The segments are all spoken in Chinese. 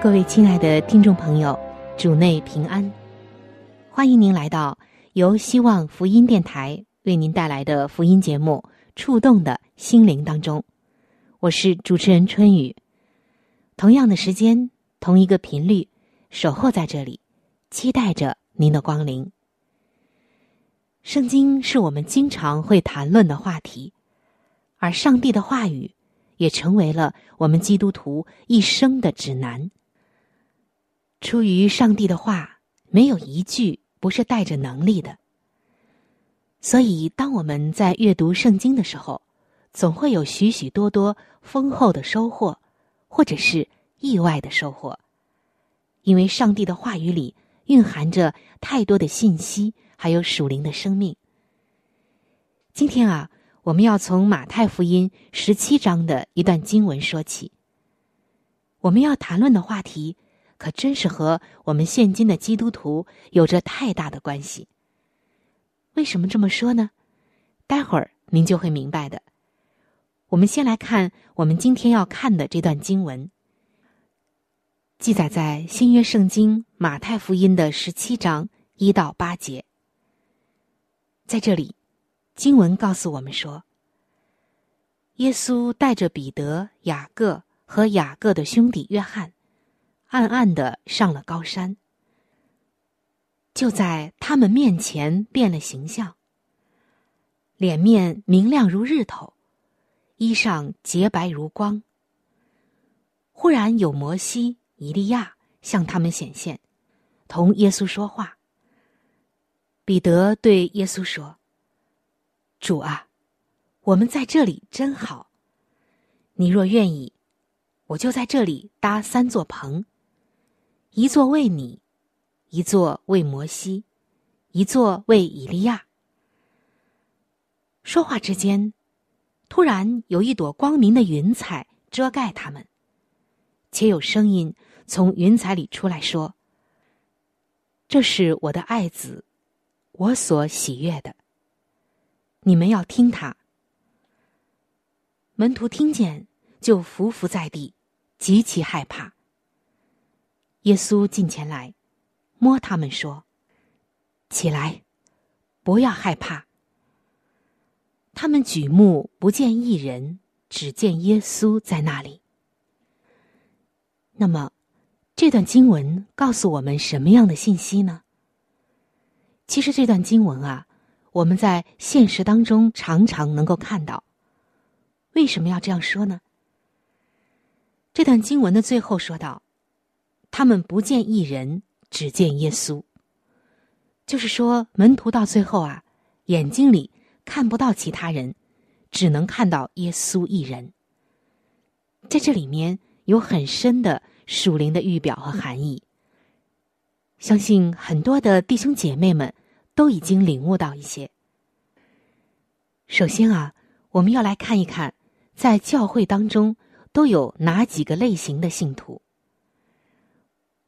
各位亲爱的听众朋友，主内平安，欢迎您来到由希望福音电台。为您带来的福音节目《触动的心灵》当中，我是主持人春雨。同样的时间，同一个频率，守候在这里，期待着您的光临。圣经是我们经常会谈论的话题，而上帝的话语也成为了我们基督徒一生的指南。出于上帝的话，没有一句不是带着能力的。所以，当我们在阅读圣经的时候，总会有许许多多丰厚的收获，或者是意外的收获，因为上帝的话语里蕴含着太多的信息，还有属灵的生命。今天啊，我们要从马太福音十七章的一段经文说起。我们要谈论的话题，可真是和我们现今的基督徒有着太大的关系。为什么这么说呢？待会儿您就会明白的。我们先来看我们今天要看的这段经文，记载在新约圣经马太福音的十七章一到八节。在这里，经文告诉我们说，耶稣带着彼得、雅各和雅各的兄弟约翰，暗暗的上了高山。就在他们面前变了形象，脸面明亮如日头，衣裳洁白如光。忽然有摩西、以利亚向他们显现，同耶稣说话。彼得对耶稣说：“主啊，我们在这里真好。你若愿意，我就在这里搭三座棚，一座为你。”一座为摩西，一座为以利亚。说话之间，突然有一朵光明的云彩遮盖他们，且有声音从云彩里出来说：“这是我的爱子，我所喜悦的。你们要听他。”门徒听见，就伏伏在地，极其害怕。耶稣近前来。摸他们说：“起来，不要害怕。”他们举目不见一人，只见耶稣在那里。那么，这段经文告诉我们什么样的信息呢？其实，这段经文啊，我们在现实当中常常能够看到。为什么要这样说呢？这段经文的最后说道：“他们不见一人。”只见耶稣，就是说，门徒到最后啊，眼睛里看不到其他人，只能看到耶稣一人。在这里面有很深的属灵的预表和含义，相信很多的弟兄姐妹们都已经领悟到一些。首先啊，我们要来看一看，在教会当中都有哪几个类型的信徒。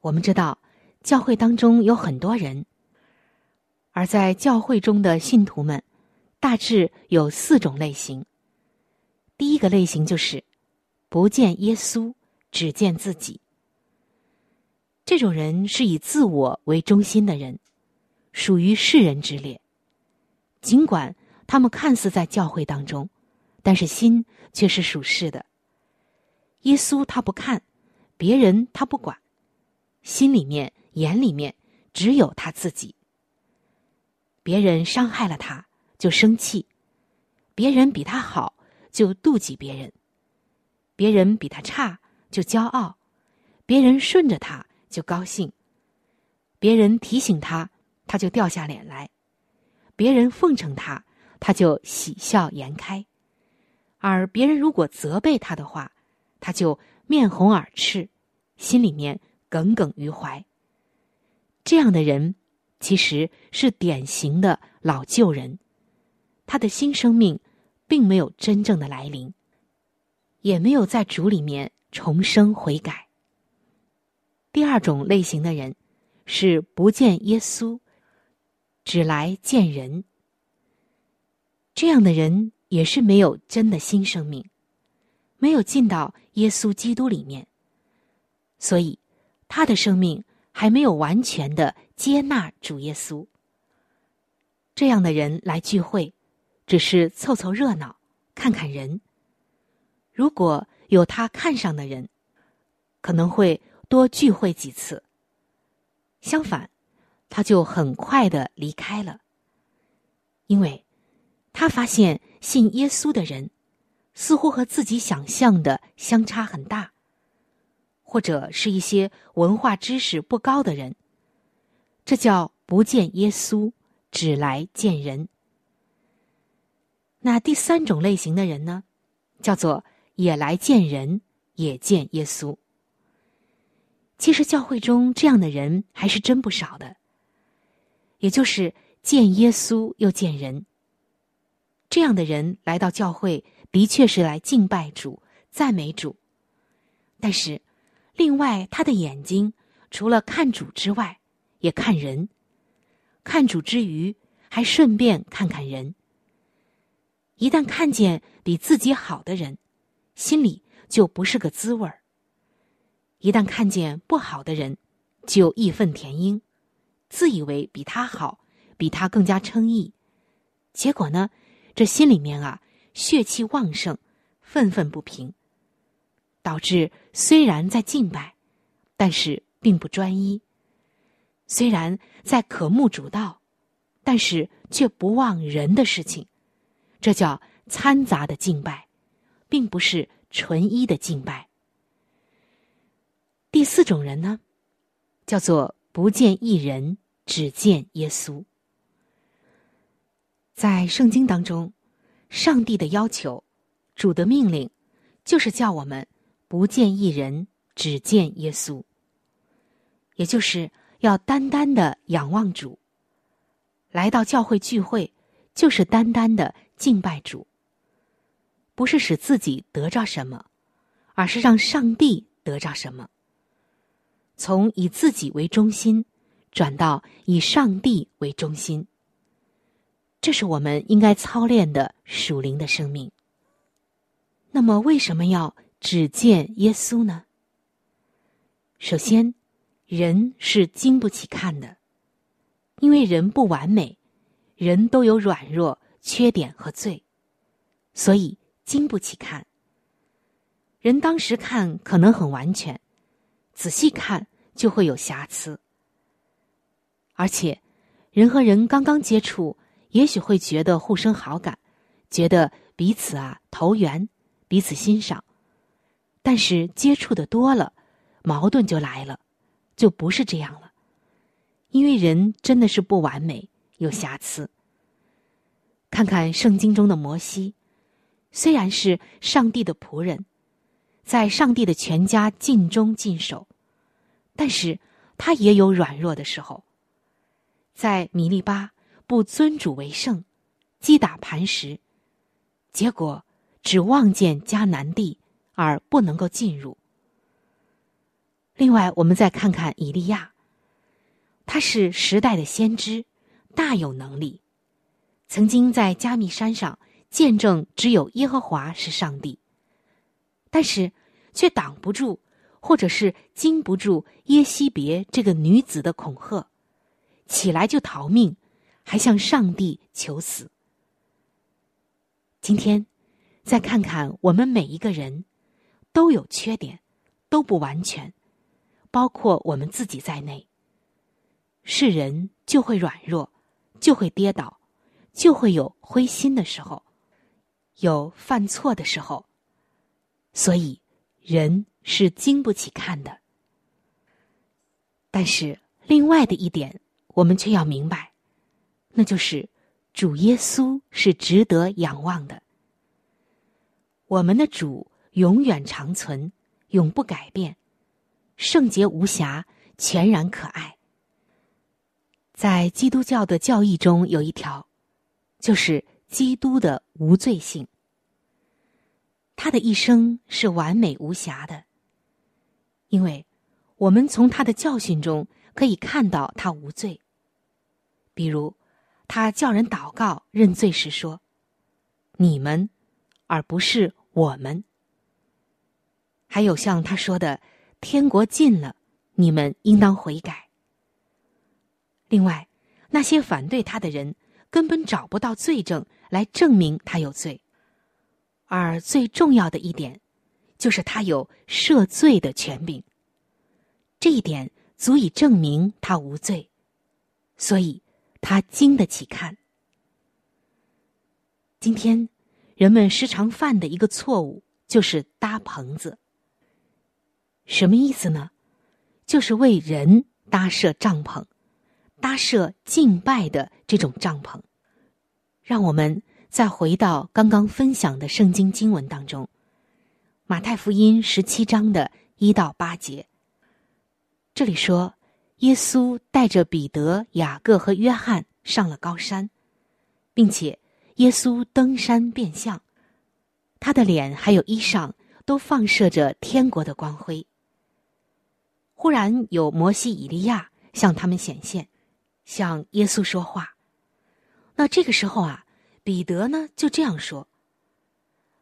我们知道。教会当中有很多人，而在教会中的信徒们，大致有四种类型。第一个类型就是不见耶稣，只见自己。这种人是以自我为中心的人，属于世人之列。尽管他们看似在教会当中，但是心却是属世的。耶稣他不看，别人他不管，心里面、眼里面只有他自己。别人伤害了他，就生气；别人比他好，就妒忌别人；别人比他差，就骄傲；别人顺着他，就高兴；别人提醒他，他就掉下脸来；别人奉承他，他就喜笑颜开；而别人如果责备他的话，他就面红耳赤，心里面耿耿于怀。这样的人。其实是典型的老旧人，他的新生命并没有真正的来临，也没有在主里面重生悔改。第二种类型的人是不见耶稣，只来见人。这样的人也是没有真的新生命，没有进到耶稣基督里面，所以他的生命。还没有完全的接纳主耶稣，这样的人来聚会，只是凑凑热闹，看看人。如果有他看上的人，可能会多聚会几次。相反，他就很快的离开了，因为他发现信耶稣的人，似乎和自己想象的相差很大。或者是一些文化知识不高的人，这叫不见耶稣，只来见人。那第三种类型的人呢，叫做也来见人，也见耶稣。其实教会中这样的人还是真不少的，也就是见耶稣又见人。这样的人来到教会，的确是来敬拜主、赞美主，但是。另外，他的眼睛除了看主之外，也看人；看主之余，还顺便看看人。一旦看见比自己好的人，心里就不是个滋味儿；一旦看见不好的人，就义愤填膺，自以为比他好，比他更加称义。结果呢，这心里面啊，血气旺盛，愤愤不平。导致虽然在敬拜，但是并不专一；虽然在渴慕主道，但是却不忘人的事情。这叫掺杂的敬拜，并不是纯一的敬拜。第四种人呢，叫做不见一人，只见耶稣。在圣经当中，上帝的要求，主的命令，就是叫我们。不见一人，只见耶稣。也就是要单单的仰望主。来到教会聚会，就是单单的敬拜主。不是使自己得着什么，而是让上帝得着什么。从以自己为中心，转到以上帝为中心。这是我们应该操练的属灵的生命。那么，为什么要？只见耶稣呢？首先，人是经不起看的，因为人不完美，人都有软弱、缺点和罪，所以经不起看。人当时看可能很完全，仔细看就会有瑕疵。而且，人和人刚刚接触，也许会觉得互生好感，觉得彼此啊投缘，彼此欣赏。但是接触的多了，矛盾就来了，就不是这样了。因为人真的是不完美，有瑕疵。看看圣经中的摩西，虽然是上帝的仆人，在上帝的全家尽忠尽守，但是他也有软弱的时候。在米利巴不尊主为圣，击打磐石，结果只望见迦南地。而不能够进入。另外，我们再看看以利亚，他是时代的先知，大有能力，曾经在加密山上见证只有耶和华是上帝，但是却挡不住，或者是经不住耶西别这个女子的恐吓，起来就逃命，还向上帝求死。今天，再看看我们每一个人。都有缺点，都不完全，包括我们自己在内。是人就会软弱，就会跌倒，就会有灰心的时候，有犯错的时候。所以，人是经不起看的。但是，另外的一点，我们却要明白，那就是主耶稣是值得仰望的。我们的主永远长存，永不改变，圣洁无瑕，全然可爱。在基督教的教义中有一条，就是基督的无罪性。他的一生是完美无瑕的，因为我们从他的教训中可以看到他无罪。比如，他叫人祷告认罪时说：“你们，而不是我们。”还有像他说的：“天国近了，你们应当悔改。”另外，那些反对他的人根本找不到罪证来证明他有罪，而最重要的一点，就是他有赦罪的权柄。这一点足以证明他无罪，所以他经得起看。今天，人们时常犯的一个错误就是搭棚子。什么意思呢？就是为人搭设帐篷。搭设敬拜的这种帐篷，让我们再回到刚刚分享的圣经经文当中，《马太福音》十七章的一到八节。这里说，耶稣带着彼得、雅各和约翰上了高山，并且耶稣登山变相，他的脸还有衣裳都放射着天国的光辉。忽然有摩西、以利亚向他们显现。向耶稣说话，那这个时候啊，彼得呢就这样说：“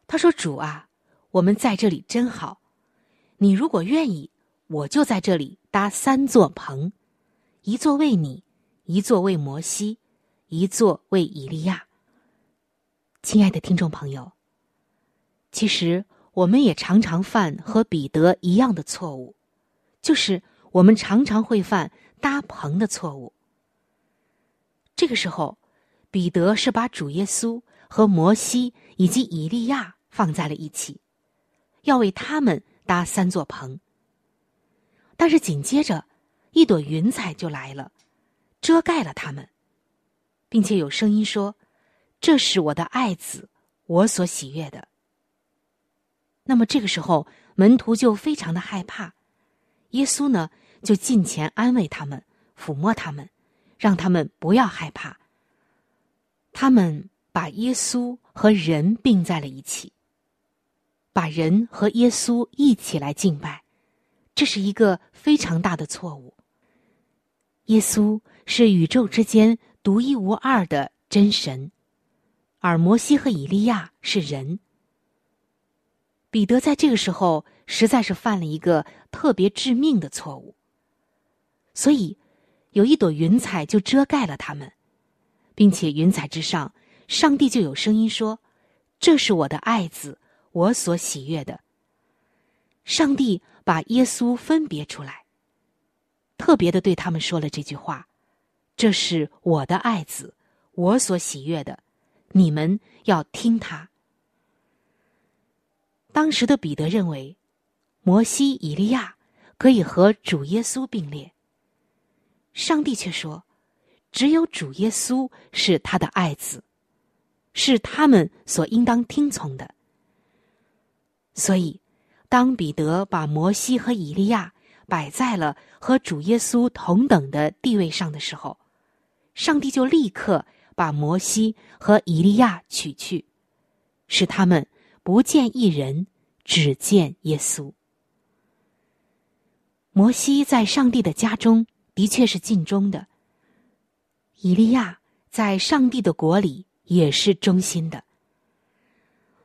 他说，主啊，我们在这里真好，你如果愿意，我就在这里搭三座棚，一座为你，一座为摩西，一座为以利亚。”亲爱的听众朋友，其实我们也常常犯和彼得一样的错误，就是我们常常会犯搭棚的错误。这个时候，彼得是把主耶稣和摩西以及以利亚放在了一起，要为他们搭三座棚。但是紧接着，一朵云彩就来了，遮盖了他们，并且有声音说：“这是我的爱子，我所喜悦的。”那么这个时候，门徒就非常的害怕，耶稣呢就近前安慰他们，抚摸他们。让他们不要害怕。他们把耶稣和人并在了一起，把人和耶稣一起来敬拜，这是一个非常大的错误。耶稣是宇宙之间独一无二的真神，而摩西和以利亚是人。彼得在这个时候实在是犯了一个特别致命的错误，所以。有一朵云彩就遮盖了他们，并且云彩之上，上帝就有声音说：“这是我的爱子，我所喜悦的。”上帝把耶稣分别出来，特别的对他们说了这句话：“这是我的爱子，我所喜悦的，你们要听他。”当时的彼得认为，摩西、以利亚可以和主耶稣并列。上帝却说：“只有主耶稣是他的爱子，是他们所应当听从的。”所以，当彼得把摩西和以利亚摆在了和主耶稣同等的地位上的时候，上帝就立刻把摩西和以利亚取去，使他们不见一人，只见耶稣。摩西在上帝的家中。的确是尽忠的。以利亚在上帝的国里也是忠心的。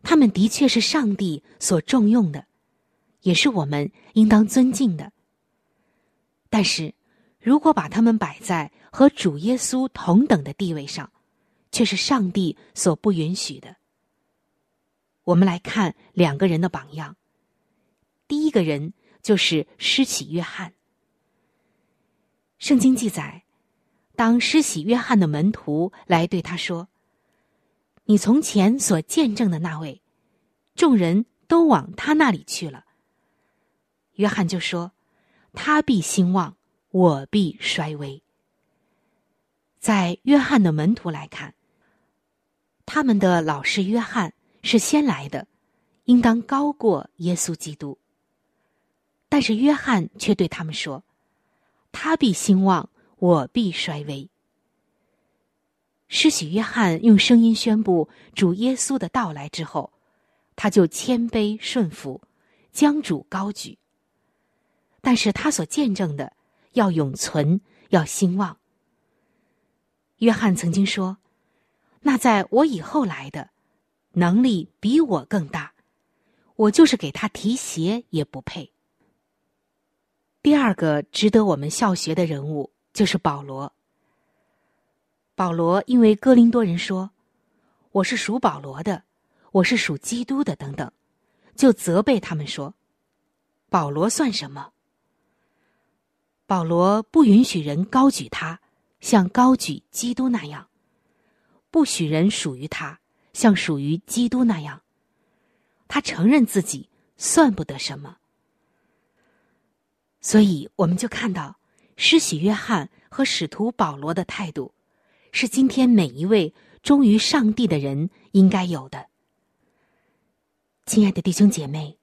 他们的确是上帝所重用的，也是我们应当尊敬的。但是，如果把他们摆在和主耶稣同等的地位上，却是上帝所不允许的。我们来看两个人的榜样。第一个人就是施洗约翰。圣经记载，当施洗约翰的门徒来对他说：“你从前所见证的那位，众人都往他那里去了。”约翰就说：“他必兴旺，我必衰微。”在约翰的门徒来看，他们的老师约翰是先来的，应当高过耶稣基督。但是约翰却对他们说：“他必兴旺，我必衰微。”施洗约翰用声音宣布主耶稣的到来之后，他就谦卑顺服，将主高举。但是他所见证的要永存，要兴旺。约翰曾经说：“那在我以后来的，能力比我更大，我就是给他提鞋也不配。”第二个值得我们效学的人物就是保罗。保罗因为哥林多人说：“我是属保罗的，我是属基督的”等等，就责备他们说：“保罗算什么？”保罗不允许人高举他，像高举基督那样；不许人属于他，像属于基督那样。他承认自己算不得什么，所以我们就看到施洗约翰和使徒保罗的态度，是今天每一位忠于上帝的人应该有的。亲爱的弟兄姐妹，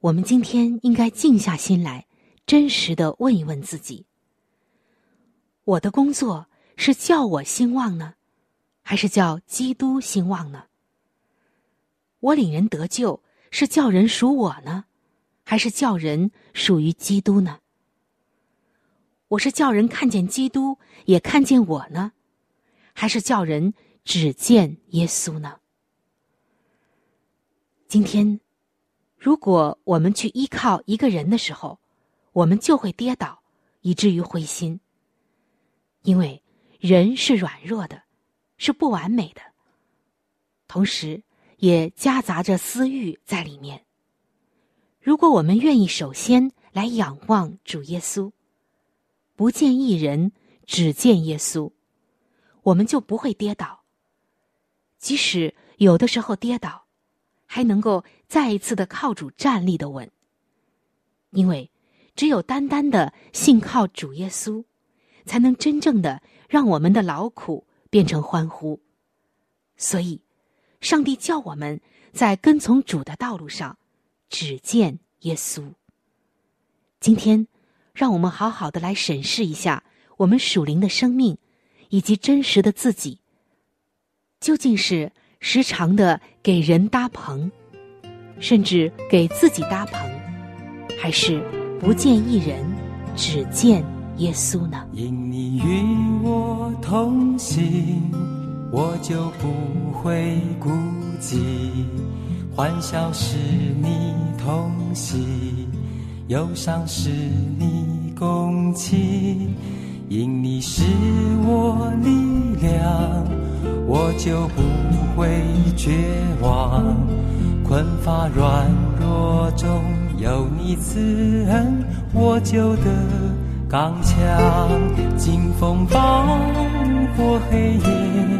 我们今天应该静下心来。真实的问一问自己：我的工作是叫我兴旺呢，还是叫基督兴旺呢？我领人得救是叫人属我呢，还是叫人属于基督呢？我是叫人看见基督也看见我呢，还是叫人只见耶稣呢？今天，如果我们去依靠一个人的时候，我们就会跌倒，以至于灰心。因为人是软弱的，是不完美的，同时也夹杂着私欲在里面。如果我们愿意首先来仰望主耶稣，不见一人，只见耶稣，我们就不会跌倒。即使有的时候跌倒，还能够再一次的靠主站立的稳，因为。只有单单的信靠主耶稣，才能真正的让我们的劳苦变成欢呼。所以，上帝叫我们在跟从主的道路上，只见耶稣。今天，让我们好好的来审视一下我们属灵的生命，以及真实的自己，究竟是时常的给人搭棚，甚至给自己搭棚，还是？不见一人，只见耶稣呢。因你与我同行，我就不会孤寂；欢笑是你同喜，忧伤是你共情。因你是我力量，我就不会绝望。困乏软弱中有你慈恩，我就得刚强。经风暴过黑夜，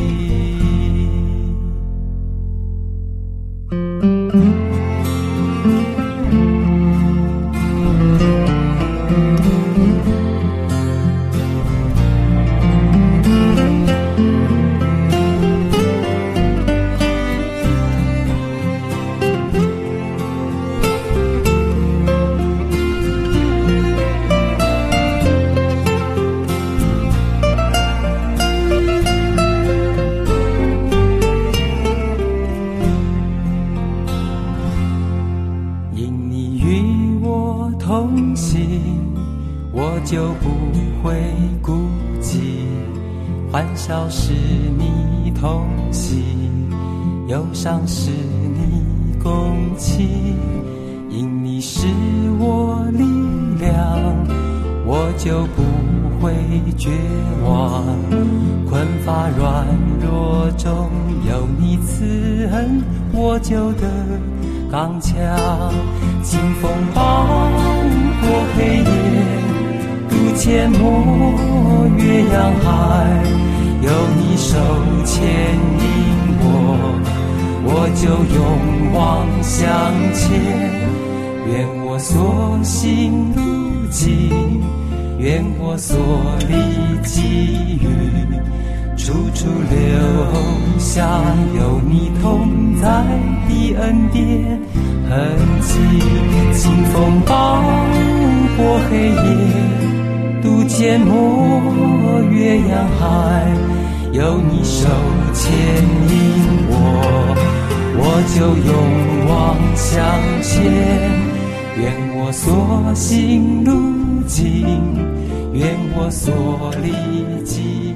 同行，我就不会孤寂。欢笑是你同行，忧伤是你共情。因你是我力量，我就不会绝望。困乏软弱中有你慈恩，我就得。刚强。清风暴过黑夜，渡阡陌越洋海，有你手牵引我，我就勇往向前。愿我所行路径，愿我所历际遇，处处留下有你同在的恩典痕迹。清风抱过黑夜，渡阡陌越洋海，有你手牵引我，我就勇往向前。愿我所行路径，愿我所历际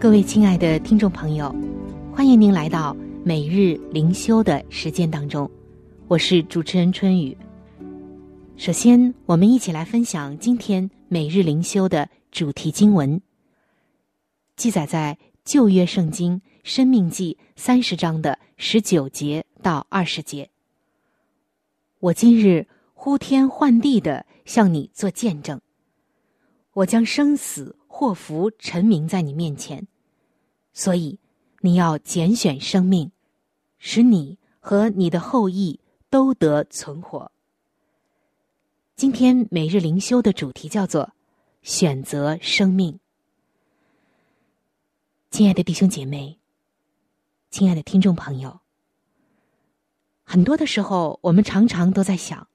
各位亲爱的听众朋友，欢迎您来到每日灵修的时间当中，我是主持人春雨。首先，我们一起来分享今天每日灵修的主题经文，记载在旧约圣经《生命记》三十章的十九节到二十节。我今日呼天唤地的向你做见证，我将生死祸福陈明在你面前，所以你要拣选生命，使你和你的后裔都得存活。今天每日灵修的主题叫做“选择生命”。亲爱的弟兄姐妹，亲爱的听众朋友，很多的时候，我们常常都在想：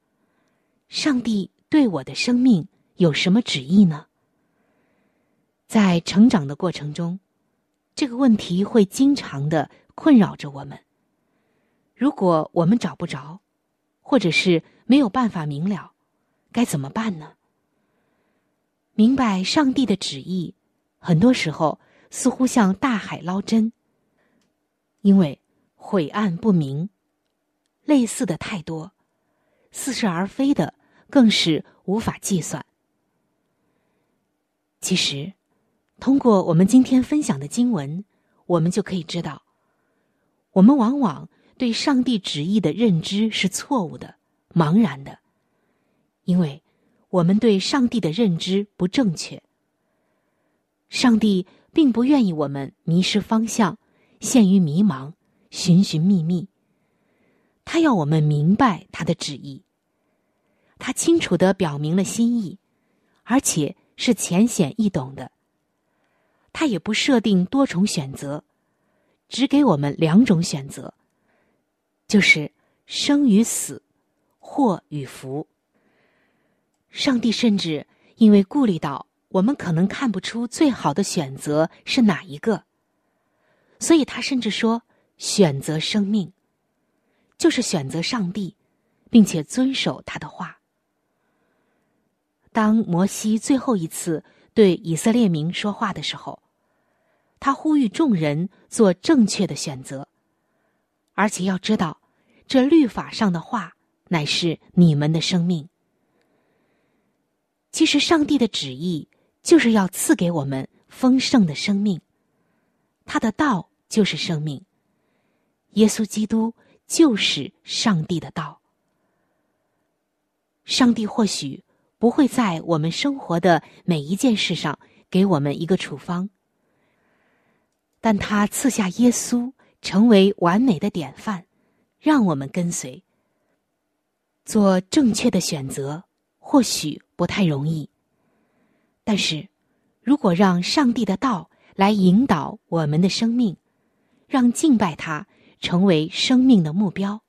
上帝对我的生命有什么旨意呢？在成长的过程中，这个问题会经常的困扰着我们。如果我们找不着，或者是没有办法明了。该怎么办呢？明白上帝的旨意，很多时候似乎像大海捞针，因为晦暗不明，类似的太多，似是而非的更是无法计算。其实，通过我们今天分享的经文，我们就可以知道，我们往往对上帝旨意的认知是错误的、茫然的。因为我们对上帝的认知不正确，上帝并不愿意我们迷失方向，陷于迷茫，寻寻觅觅。他要我们明白他的旨意，他清楚的表明了心意，而且是浅显易懂的。他也不设定多重选择，只给我们两种选择，就是生与死，祸与福。上帝甚至因为顾虑到我们可能看不出最好的选择是哪一个，所以他甚至说：“选择生命，就是选择上帝，并且遵守他的话。”当摩西最后一次对以色列民说话的时候，他呼吁众人做正确的选择，而且要知道，这律法上的话乃是你们的生命。其实，上帝的旨意就是要赐给我们丰盛的生命。他的道就是生命，耶稣基督就是上帝的道。上帝或许不会在我们生活的每一件事上给我们一个处方，但他赐下耶稣成为完美的典范，让我们跟随，做正确的选择。或许不太容易，但是，如果让上帝的道来引导我们的生命，让敬拜他成为生命的目标，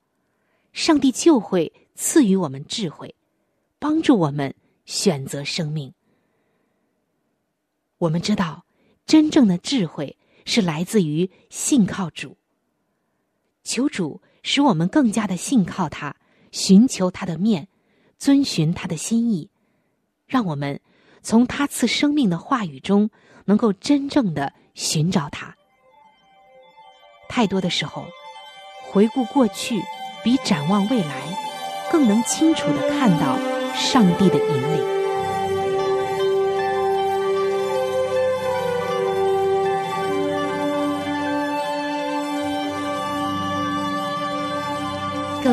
上帝就会赐予我们智慧。帮助我们选择生命。我们知道，真正的智慧是来自于信靠主。求主使我们更加的信靠他，寻求他的面，遵循他的心意，让我们从他赐生命的话语中，能够真正的寻找他。太多的时候，回顾过去比展望未来更能清楚的看到。上帝的引领。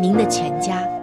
您的全家。